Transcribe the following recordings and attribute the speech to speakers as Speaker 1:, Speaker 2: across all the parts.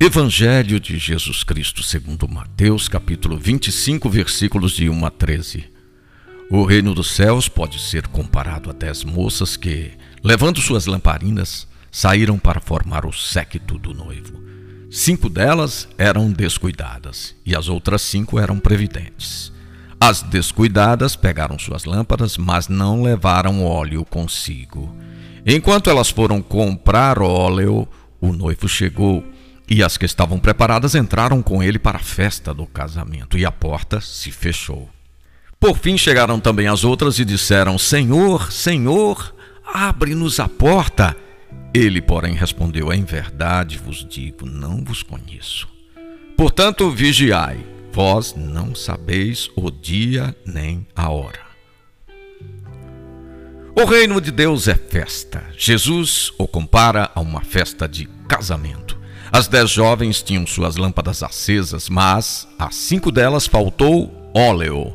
Speaker 1: Evangelho de Jesus Cristo segundo Mateus, capítulo 25, versículos de 1 a 13. O reino dos céus pode ser comparado a dez moças que, levando suas lamparinas, saíram para formar o séquito do noivo. Cinco delas eram descuidadas e as outras cinco eram previdentes. As descuidadas pegaram suas lâmpadas, mas não levaram óleo consigo. Enquanto elas foram comprar óleo, o noivo chegou e as que estavam preparadas entraram com ele para a festa do casamento, e a porta se fechou. Por fim chegaram também as outras e disseram: Senhor, Senhor, abre-nos a porta. Ele, porém, respondeu: Em verdade vos digo, não vos conheço. Portanto, vigiai, vós não sabeis o dia nem a hora. O reino de Deus é festa. Jesus o compara a uma festa de casamento. As dez jovens tinham suas lâmpadas acesas, mas a cinco delas faltou óleo.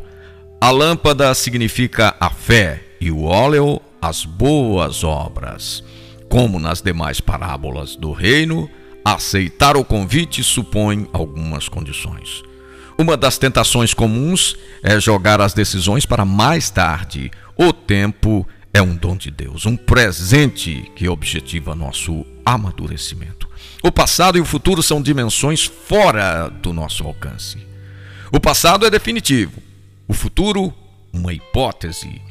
Speaker 1: A lâmpada significa a fé e o óleo as boas obras. Como nas demais parábolas do reino, aceitar o convite supõe algumas condições. Uma das tentações comuns é jogar as decisões para mais tarde. O tempo é um dom de Deus, um presente que objetiva nosso amadurecimento. O passado e o futuro são dimensões fora do nosso alcance. O passado é definitivo, o futuro, uma hipótese.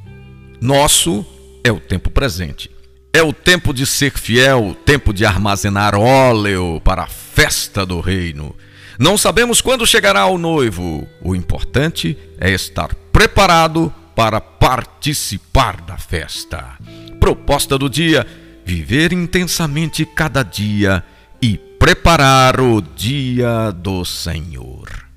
Speaker 1: Nosso é o tempo presente. É o tempo de ser fiel, o tempo de armazenar óleo para a festa do reino. Não sabemos quando chegará o noivo. O importante é estar preparado para participar da festa. Proposta do dia: viver intensamente cada dia e preparar o dia do Senhor.